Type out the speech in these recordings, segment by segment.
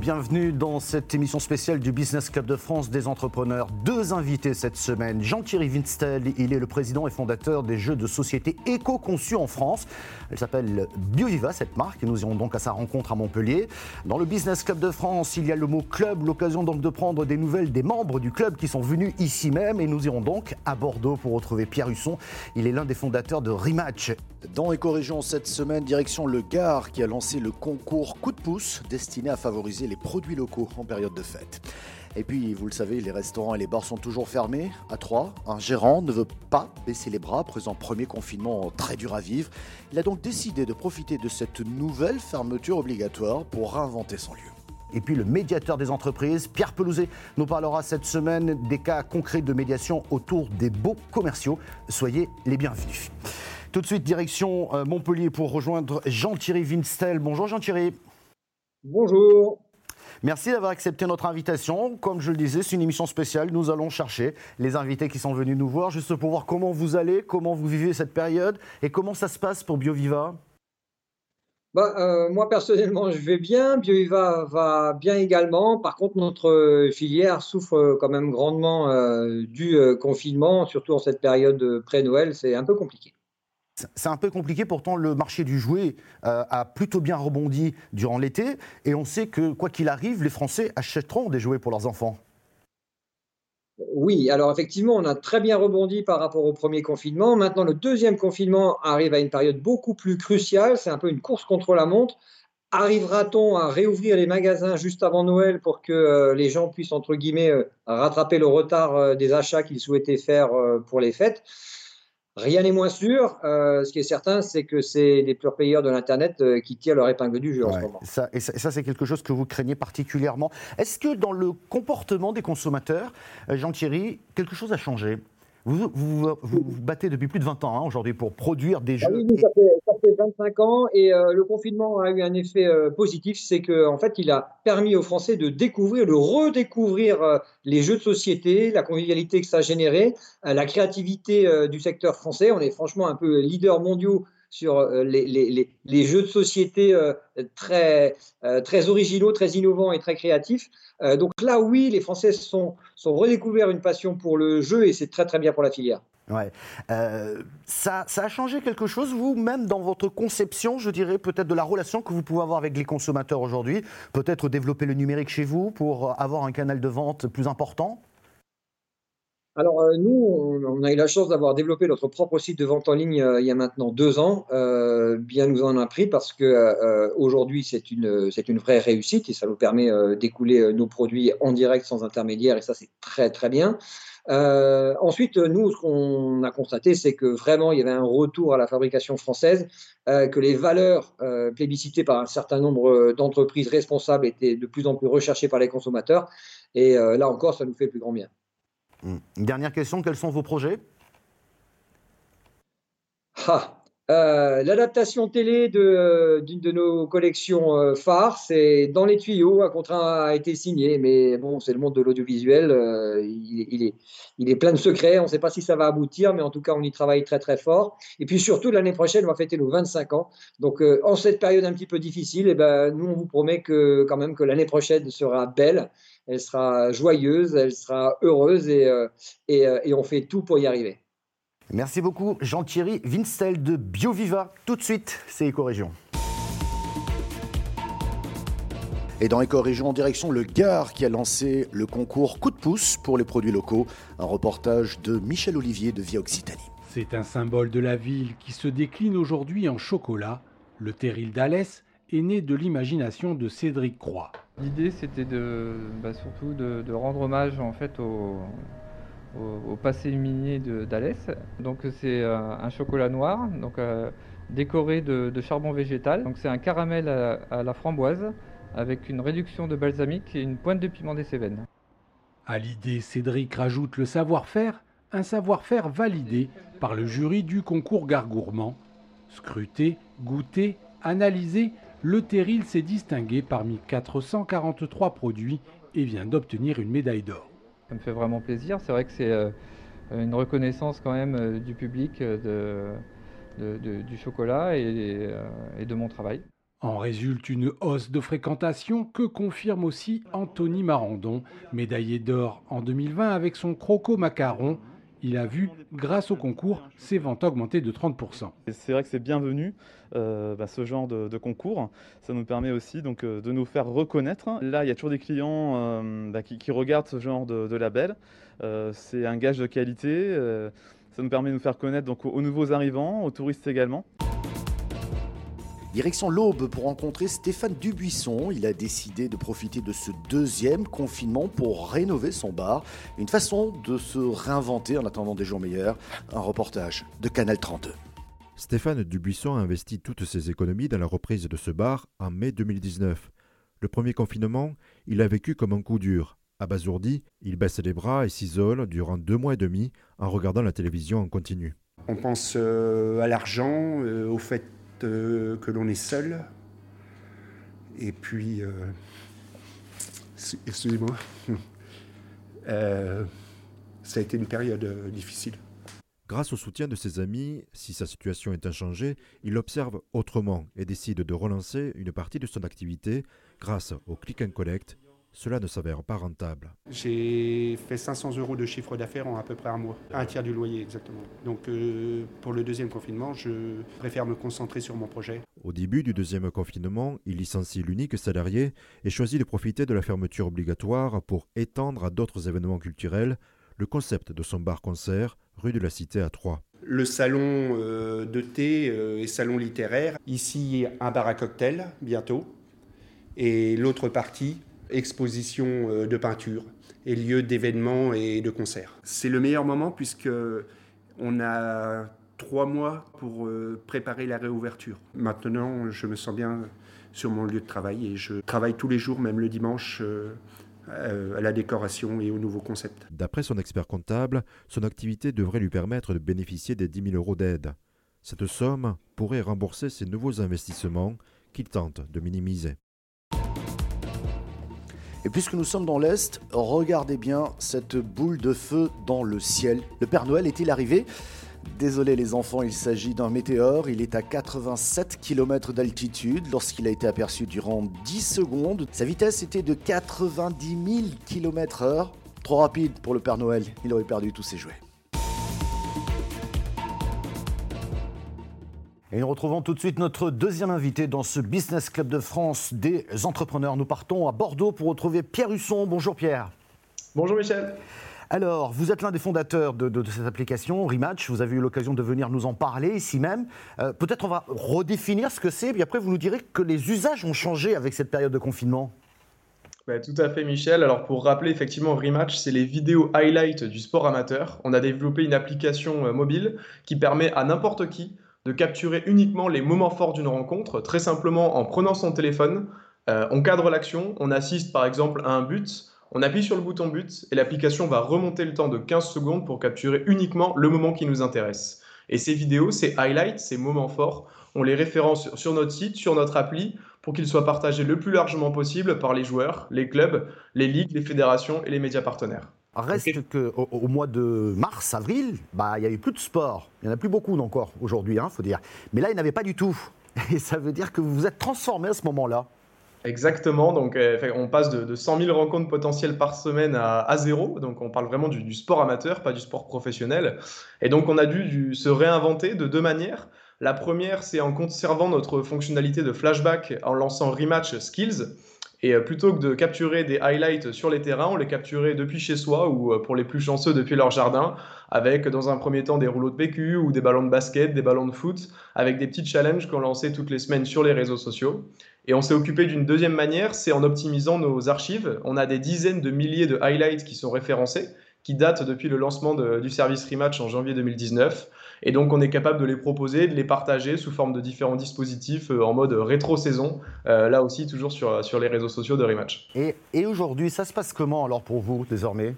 Bienvenue dans cette émission spéciale du Business Club de France des entrepreneurs. Deux invités cette semaine. Jean-Thierry Winstel, il est le président et fondateur des jeux de société éco-conçus en France. Elle s'appelle BioViva, cette marque, nous irons donc à sa rencontre à Montpellier. Dans le Business Club de France, il y a le mot club, l'occasion donc de prendre des nouvelles des membres du club qui sont venus ici même, et nous irons donc à Bordeaux pour retrouver Pierre Husson. Il est l'un des fondateurs de Rematch. Dans Éco-Région cette semaine, direction le Gard qui a lancé le concours Coup de pouce destiné à favoriser les produits locaux en période de fête. Et puis, vous le savez, les restaurants et les bars sont toujours fermés. À Troyes, un gérant ne veut pas baisser les bras après un premier confinement très dur à vivre. Il a donc décidé de profiter de cette nouvelle fermeture obligatoire pour réinventer son lieu. Et puis le médiateur des entreprises, Pierre Pelouzet, nous parlera cette semaine des cas concrets de médiation autour des beaux commerciaux. Soyez les bienvenus. Tout de suite, direction euh, Montpellier pour rejoindre Jean-Thierry Winstel. Bonjour Jean-Thierry. Bonjour. Merci d'avoir accepté notre invitation. Comme je le disais, c'est une émission spéciale. Nous allons chercher les invités qui sont venus nous voir, juste pour voir comment vous allez, comment vous vivez cette période et comment ça se passe pour BioViva. Bah, euh, moi, personnellement, je vais bien. BioViva va bien également. Par contre, notre filière souffre quand même grandement euh, du euh, confinement, surtout en cette période pré-Noël. C'est un peu compliqué. C'est un peu compliqué, pourtant le marché du jouet euh, a plutôt bien rebondi durant l'été et on sait que quoi qu'il arrive, les Français achèteront des jouets pour leurs enfants. Oui, alors effectivement, on a très bien rebondi par rapport au premier confinement. Maintenant, le deuxième confinement arrive à une période beaucoup plus cruciale. C'est un peu une course contre la montre. Arrivera-t-on à réouvrir les magasins juste avant Noël pour que euh, les gens puissent, entre guillemets, euh, rattraper le retard des achats qu'ils souhaitaient faire pour les fêtes? Rien n'est moins sûr. Euh, ce qui est certain, c'est que c'est les pure payeurs de l'Internet euh, qui tirent leur épingle du jeu en ce moment. Ça, et ça, c'est quelque chose que vous craignez particulièrement. Est-ce que dans le comportement des consommateurs, euh, Jean-Thierry, quelque chose a changé? Vous vous, vous battez depuis plus de 20 ans hein, aujourd'hui pour produire des ah jeux. oui, ça fait, ça fait, 25 ans et euh, le confinement a eu un effet euh, positif, c'est qu'en en fait, il a permis aux Français de découvrir, de redécouvrir euh, les jeux de société, la convivialité que ça a généré, la créativité du secteur français. On est franchement un peu leader mondiaux sur les, les, les, jeux de société très, très originaux, très innovants et très créatifs. donc là, oui, les Français sont, sont redécouvert une passion pour le jeu et c'est très très bien pour la filière. Ouais. ça, ça, a changé quelque chose, vous, même dans votre conception, je dirais, peut-être de la relation que vous pouvez avoir avec les consommateurs aujourd'hui? Peut-être développer le numérique chez vous pour avoir un canal de vente plus important? Alors euh, nous, on, a eu la chance d'avoir développé notre propre site de vente en ligne euh, il y a maintenant deux ans. Euh, bien nous en a pris parce que aujourd'hui c'est une c'est une vraie réussite et ça nous permet d'écouler nos produits en direct sans intermédiaire et ça c'est très très bien. ensuite, nous, ce qu'on a constaté, c'est que vraiment, il y avait un retour à la fabrication française, que les valeurs plébiscitées par un certain nombre d'entreprises responsables étaient de plus en plus recherchées par les consommateurs. Et là encore, ça nous fait plus grand bien. Dernière question, quels sont vos projets? Euh, L'adaptation télé d'une de, nos collections euh, phares, c'est dans les tuyaux, un contrat a été signé, mais bon, c'est le monde de l'audiovisuel, euh, il, est, plein de secrets, on ne sait pas si ça va aboutir, mais en tout cas, on y travaille très très fort. Et puis surtout, l'année prochaine, on va fêter nos 25 ans. Donc, en cette période un petit peu difficile, eh ben, nous, on vous promet que quand même que l'année prochaine sera belle elle sera joyeuse, elle sera heureuse et, euh, euh, et, on fait tout pour y arriver. Merci beaucoup Jean-Thierry Winstel de BioViva. Tout de suite, c'est Éco-Région. Et dans Éco-Région, en direction le Gard qui a lancé le concours Coup de pouce pour les produits locaux. Un reportage de Michel Olivier de Via Occitanie. C'est un symbole de la ville qui se décline aujourd'hui en chocolat. Le terril d'Alès est né de l'imagination de Cédric Croix. L'idée, c'était de, bah, surtout de, rendre hommage en fait au, passé minier d'Alès. Donc c'est un, chocolat noir, donc euh, décoré de, charbon végétal. Donc c'est un caramel à, la framboise avec une réduction de balsamique et une pointe de piment des Cévennes. À l'idée, Cédric rajoute le savoir-faire, un savoir-faire validé par le jury du concours Gargourmand. Scruté, goûté, analysé, le Terril s'est distingué parmi 443 produits et vient d'obtenir une médaille d'or. Ça me fait vraiment plaisir. C'est vrai que c'est euh, une reconnaissance quand même du public de, du chocolat et, et de mon travail. En résulte une hausse de fréquentation que confirme aussi Anthony Marandon, médaillé d'or en 2020 avec son croco macaron. Il a vu, grâce au concours, ses ventes augmenter de 30%. C'est vrai que c'est bienvenu euh, bah, ce genre de, concours. Ça nous permet aussi euh, de nous faire reconnaître. Là, il y a toujours des clients euh, bah, qui, regardent ce genre de, label. c'est un gage de qualité. ça nous permet de nous faire connaître aux nouveaux arrivants, aux touristes également. Direction l'Aube pour rencontrer Stéphane Dubuisson. Il a décidé de profiter de ce deuxième confinement pour rénover son bar. Une façon de se réinventer en attendant des jours meilleurs. Un reportage de Canal 32. Stéphane Dubuisson a investi toutes ses économies dans la reprise de ce bar en mai 2019. Le premier confinement, il a vécu comme un coup dur. Abasourdi, il baisse les bras et s'isole durant deux mois et demi en regardant la télévision en continu. On pense euh, à l'argent, euh, au fait euh, que l'on est seul. Et puis, euh, excusez-moi, euh, ça a été une période difficile. Grâce au soutien de ses amis, si sa situation est inchangée, il observe autrement et décide de relancer une partie de son activité grâce au click and collect cela ne s'avère pas rentable. J'ai fait 500 euros de chiffre d'affaires en à peu près un mois, un tiers du loyer exactement. Donc euh, pour le deuxième confinement, je préfère me concentrer sur mon projet. Au début du deuxième confinement, il licencie l'unique salarié et choisit de profiter de la fermeture obligatoire pour étendre à d'autres événements culturels le concept de son bar-concert rue de la Cité à Troyes. Le salon euh, de thé euh, et salon littéraire. Ici, un bar à cocktail bientôt. Et l'autre partie, exposition euh, de peinture et lieu d'événements et de concerts. C'est le meilleur moment puisque on a trois mois pour euh, préparer la réouverture. Maintenant, je me sens bien sur mon lieu de travail et je travaille tous les jours, même le dimanche, euh, à la décoration et au nouveau concept. D'après son expert comptable, son activité devrait lui permettre de bénéficier des 10 000 euros d'aide. Cette somme pourrait rembourser ses nouveaux investissements qu'il tente de minimiser. Et puisque nous sommes dans l'Est, regardez bien cette boule de feu dans le ciel. Le Père Noël est-il arrivé? Désolé les enfants, il s'agit d'un météore. Il est à 87 km d'altitude lorsqu'il a été aperçu durant 10 secondes. Sa vitesse était de 90 000 km/h. Trop rapide pour le Père Noël, il aurait perdu tous ses jouets. Et nous retrouvons tout de suite notre deuxième invité dans ce Business Club de France des entrepreneurs. Nous partons à Bordeaux pour retrouver Pierre Husson. Bonjour Pierre. Bonjour Michel. Alors, vous êtes l'un des fondateurs de, cette application, Rematch. Vous avez eu l'occasion de venir nous en parler ici même. Euh, peut-être on va redéfinir ce que c'est, puis après vous nous direz que les usages ont changé avec cette période de confinement. Bah, tout à fait, Michel. Alors, pour rappeler, effectivement, Rematch, c'est les vidéos highlight du sport amateur. On a développé une application euh, mobile qui permet à n'importe qui de capturer uniquement les moments forts d'une rencontre, très simplement en prenant son téléphone, euh, on cadre l'action, on assiste par exemple à un but, on appuie sur le bouton but et l'application va remonter le temps de 15 secondes pour capturer uniquement le moment qui nous intéresse. Et ces vidéos, ces highlights, ces moments forts, on les référence sur notre site, sur notre appli, pour qu'ils soient partagés le plus largement possible par les joueurs, les clubs, les ligues, les fédérations et les médias partenaires. Reste qu'au au mois de mars, avril, bah, il n'y avait plus de sport. Il n'y en a plus beaucoup encore aujourd'hui, il hein, faut dire. Mais là, il n'y en avait pas du tout. Et ça veut dire que vous vous êtes transformé à ce moment-là. Exactement, donc euh, on passe de, 100 000 rencontres potentielles par semaine à, zéro, donc on parle vraiment du, sport amateur, pas du sport professionnel. Et donc on a dû se réinventer de deux manières. La première, c'est en conservant notre fonctionnalité de flashback en lançant Rematch Skills. Et euh, plutôt que de capturer des highlights sur les terrains, on les capturait depuis chez soi ou euh, pour les plus chanceux depuis leur jardin, avec dans un premier temps des rouleaux de PQ ou des ballons de basket, des ballons de foot, avec des petits challenges qu'on lançait toutes les semaines sur les réseaux sociaux. Et on s'est occupé d'une deuxième manière, c'est en optimisant nos archives. On a des dizaines de milliers de highlights qui sont référencés, qui datent depuis le lancement du service Rematch en janvier 2019. Et donc, on est capable de les proposer, de les partager sous forme de différents dispositifs euh, en mode rétro-saison, euh, là aussi toujours sur, sur les réseaux sociaux de Rematch. Et, et aujourd'hui, ça se passe comment alors pour vous désormais?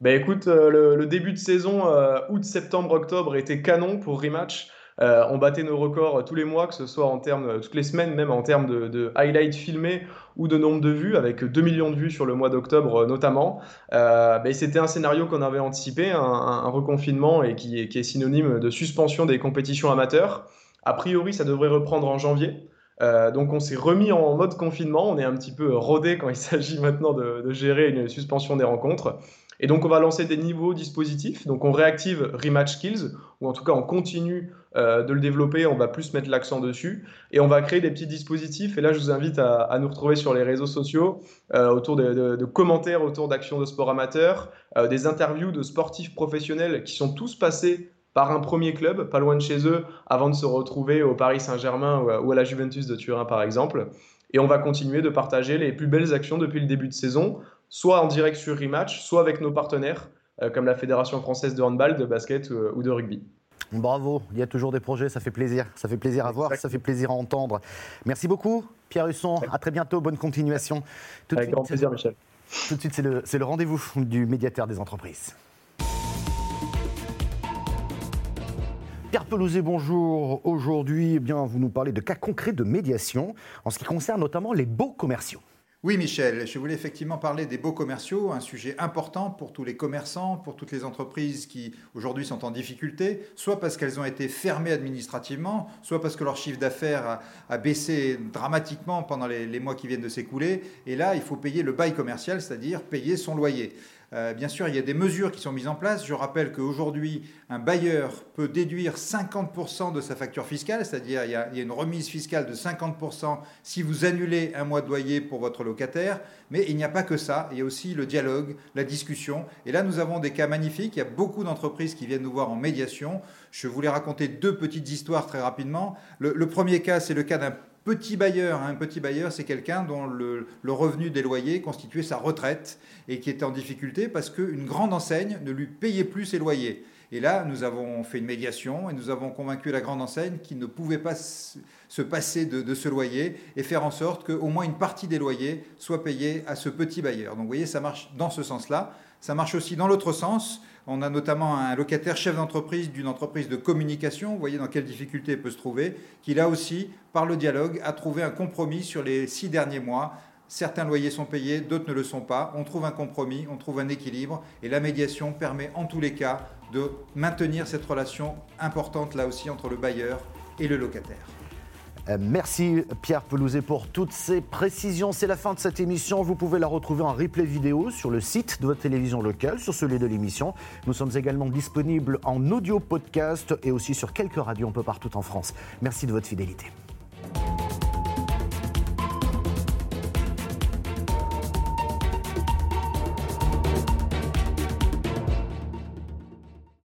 Ben écoute, euh, le, début de saison, août, septembre, octobre, était canon pour Rematch. Euh, on battait nos records tous les mois, que ce soit en termes, toutes les semaines, même en termes de, highlights filmés ou de nombre de vues, avec 2 millions de vues sur le mois d'octobre notamment. Ben, c'était un scénario qu'on avait anticipé, un, reconfinement et qui est synonyme de suspension des compétitions amateurs. A priori, ça devrait reprendre en janvier. Euh, donc on s'est remis en mode confinement, on est un petit peu rodé quand il s'agit maintenant de, gérer une suspension des rencontres. Et donc on va lancer des niveaux dispositifs, donc on réactive Rematch Skills, ou en tout cas on continue euh, de le développer, on va plus mettre l'accent dessus, et on va créer des petits dispositifs, et là je vous invite à, nous retrouver sur les réseaux sociaux, euh, autour de, commentaires autour d'actions de sport amateur, des interviews de sportifs professionnels qui sont tous passés par un premier club, pas loin de chez eux, avant de se retrouver au Paris Saint-Germain ou, à la Juventus de Turin, par exemple. Et on va continuer de partager les plus belles actions depuis le début de saison, soit en direct sur Rematch, soit avec nos partenaires, euh, comme la Fédération française de handball, de basket euh, ou de rugby. Bravo, il y a toujours des projets, ça fait plaisir. Ça fait plaisir à voir, ça fait plaisir à entendre. Merci beaucoup, Pierre Husson. À très bientôt, bonne continuation. avec grand plaisir, Michel. Tout de suite, c'est le, le rendez-vous du médiateur des entreprises. Pierre Pelouzet, bonjour. Aujourd'hui, eh bien, vous nous parlez de cas concrets de médiation en ce qui concerne notamment les beaux commerciaux. Oui, Michel, je voulais effectivement parler des beaux commerciaux, un sujet important pour tous les commerçants, pour toutes les entreprises qui aujourd'hui sont en difficulté, soit parce qu'elles ont été fermées administrativement, soit parce que leur chiffre d'affaires a, baissé dramatiquement pendant les mois qui viennent de s'écouler. Et là, il faut payer le bail commercial, c'est-à-dire payer son loyer. Euh, bien sûr, il y a des mesures qui sont mises en place. Je rappelle qu'aujourd'hui, un bailleur peut déduire 50% de sa facture fiscale, c'est-à-dire il, y a une remise fiscale de 50% si vous annulez un mois de loyer pour votre locataire. Mais il n'y a pas que ça, il y a aussi le dialogue, la discussion. Et là, nous avons des cas magnifiques. Il y a beaucoup d'entreprises qui viennent nous voir en médiation. Je voulais raconter deux petites histoires très rapidement. le premier cas, c'est le cas d'un Petit bailleur, un petit bailleur, c'est quelqu'un dont le, revenu des loyers constituait sa retraite et qui était en difficulté parce qu'une grande enseigne ne lui payait plus ses loyers. Et là, nous avons fait une médiation et nous avons convaincu la grande enseigne qu'il ne pouvait pas se passer de, de, ce loyer et faire en sorte qu'au moins une partie des loyers soit payée à ce petit bailleur. Donc vous voyez, ça marche dans ce sens-là. Ça marche aussi dans l'autre sens. On a notamment un locataire chef d'entreprise d'une entreprise de communication, vous voyez dans quelle difficulté il peut se trouver, qui là aussi, par le dialogue, a trouvé un compromis sur les six derniers mois. Certains loyers sont payés, d'autres ne le sont pas. On trouve un compromis, on trouve un équilibre, et la médiation permet en tous les cas de maintenir cette relation importante là aussi entre le bailleur et le locataire. Euh, merci Pierre Pelouzet pour toutes ces précisions. C'est la fin de cette émission. Vous pouvez la retrouver en replay vidéo sur le site de votre télévision locale, sur celui de l'émission. Nous sommes également disponibles en audio podcast et aussi sur quelques radios un peu partout en France. Merci de votre fidélité.